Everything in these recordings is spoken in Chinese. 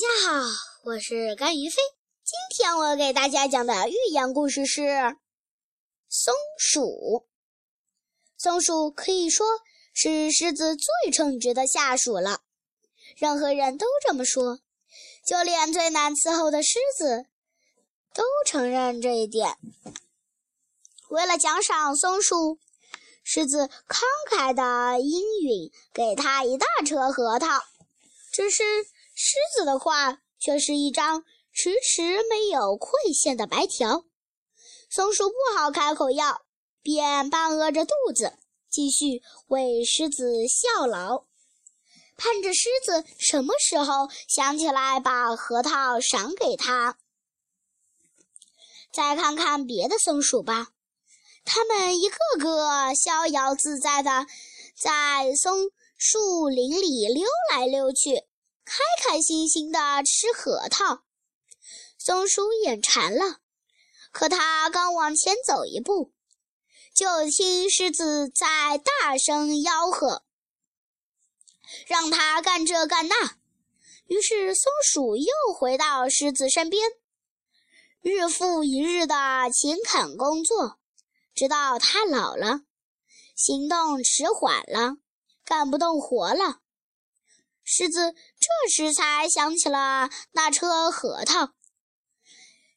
大家好，我是甘于飞。今天我给大家讲的寓言故事是《松鼠》。松鼠可以说是狮子最称职的下属了，任何人都这么说，就连最难伺候的狮子都承认这一点。为了奖赏松鼠，狮子慷慨的应允给他一大车核桃。只是。狮子的话却是一张迟迟没有馈献的白条，松鼠不好开口要，便半饿着肚子继续为狮子效劳，盼着狮子什么时候想起来把核桃赏给他。再看看别的松鼠吧，它们一个个逍遥自在的在松树林里溜来溜去。开开心心地吃核桃，松鼠眼馋了，可它刚往前走一步，就听狮子在大声吆喝，让它干这干那。于是松鼠又回到狮子身边，日复一日的勤恳工作，直到它老了，行动迟缓了，干不动活了。狮子这时才想起了那车核桃，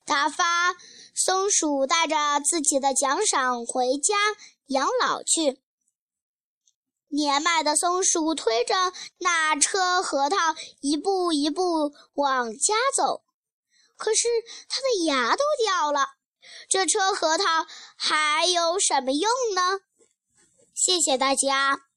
打发松鼠带着自己的奖赏回家养老去。年迈的松鼠推着那车核桃一步一步往家走，可是它的牙都掉了，这车核桃还有什么用呢？谢谢大家。